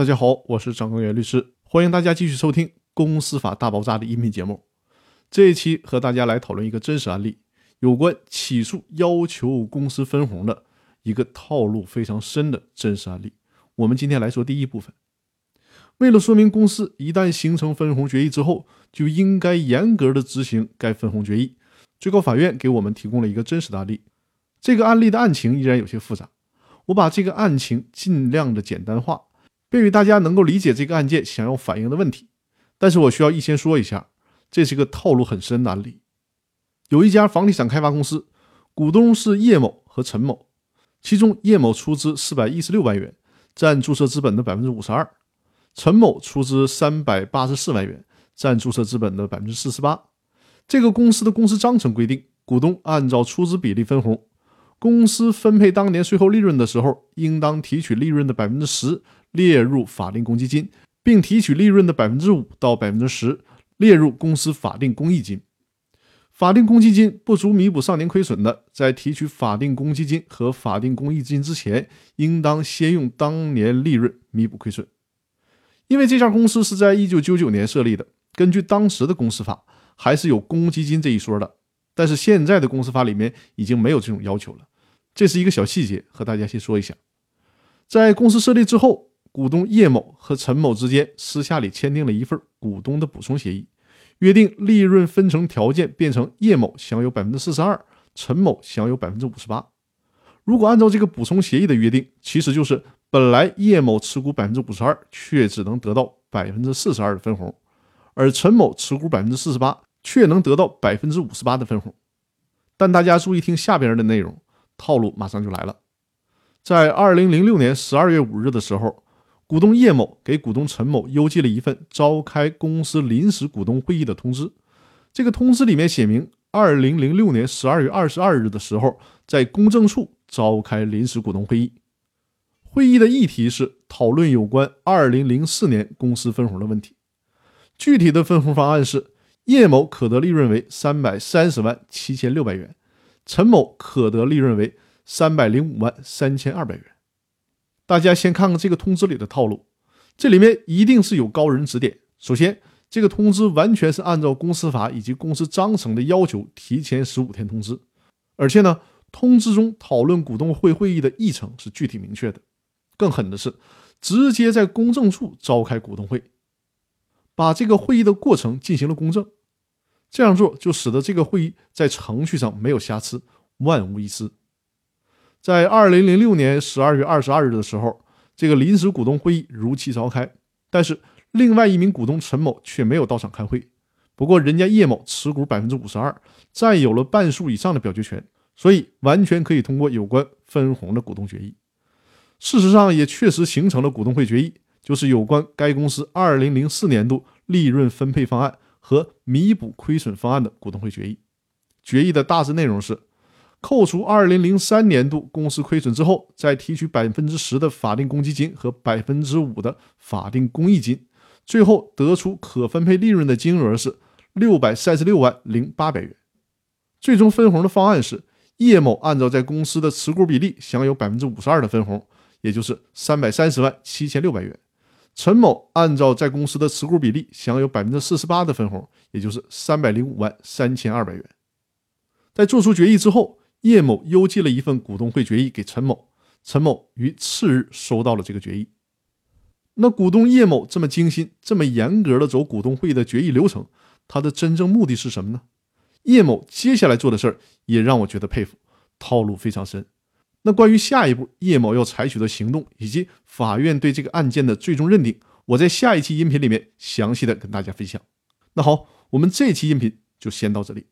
大家好，我是张根源律师，欢迎大家继续收听《公司法大爆炸》的音频节目。这一期和大家来讨论一个真实案例，有关起诉要求公司分红的一个套路非常深的真实案例。我们今天来说第一部分。为了说明公司一旦形成分红决议之后，就应该严格的执行该分红决议，最高法院给我们提供了一个真实的案例。这个案例的案情依然有些复杂，我把这个案情尽量的简单化。便于大家能够理解这个案件想要反映的问题，但是我需要预先说一下，这是个套路很深的案例。有一家房地产开发公司，股东是叶某和陈某，其中叶某出资四百一十六万元，占注册资本的百分之五十二；陈某出资三百八十四万元，占注册资本的百分之四十八。这个公司的公司章程规定，股东按照出资比例分红，公司分配当年税后利润的时候，应当提取利润的百分之十。列入法定公积金，并提取利润的百分之五到百分之十列入公司法定公益金。法定公积金不足弥补上年亏损的，在提取法定公积金和法定公益金之前，应当先用当年利润弥补亏损。因为这家公司是在一九九九年设立的，根据当时的公司法，还是有公积金这一说的。但是现在的公司法里面已经没有这种要求了，这是一个小细节，和大家先说一下。在公司设立之后。股东叶某和陈某之间私下里签订了一份股东的补充协议，约定利润分成条件变成叶某享有百分之四十二，陈某享有百分之五十八。如果按照这个补充协议的约定，其实就是本来叶某持股百分之五十二，却只能得到百分之四十二的分红，而陈某持股百分之四十八，却能得到百分之五十八的分红。但大家注意听下边的内容，套路马上就来了。在二零零六年十二月五日的时候。股东叶某给股东陈某邮寄了一份召开公司临时股东会议的通知。这个通知里面写明，二零零六年十二月二十二日的时候，在公证处召开临时股东会议。会议的议题是讨论有关二零零四年公司分红的问题。具体的分红方案是：叶某可得利润为三百三十万七千六百元，陈某可得利润为三百零五万三千二百元。大家先看看这个通知里的套路，这里面一定是有高人指点。首先，这个通知完全是按照公司法以及公司章程的要求提前十五天通知，而且呢，通知中讨论股东会会议的议程是具体明确的。更狠的是，直接在公证处召开股东会，把这个会议的过程进行了公证。这样做就使得这个会议在程序上没有瑕疵，万无一失。在二零零六年十二月二十二日的时候，这个临时股东会议如期召开，但是另外一名股东陈某却没有到场开会。不过，人家叶某持股百分之五十二，占有了半数以上的表决权，所以完全可以通过有关分红的股东决议。事实上，也确实形成了股东会决议，就是有关该公司二零零四年度利润分配方案和弥补亏损方案的股东会决议。决议的大致内容是。扣除二零零三年度公司亏损之后，再提取百分之十的法定公积金和百分之五的法定公益金，最后得出可分配利润的金额是六百三十六万零八百元。最终分红的方案是：叶某按照在公司的持股比例享有百分之五十二的分红，也就是三百三十万七千六百元；陈某按照在公司的持股比例享有百分之四十八的分红，也就是三百零五万三千二百元。在做出决议之后。叶某邮寄了一份股东会决议给陈某，陈某于次日收到了这个决议。那股东叶某这么精心、这么严格的走股东会议的决议流程，他的真正目的是什么呢？叶某接下来做的事儿也让我觉得佩服，套路非常深。那关于下一步叶某要采取的行动，以及法院对这个案件的最终认定，我在下一期音频里面详细的跟大家分享。那好，我们这期音频就先到这里。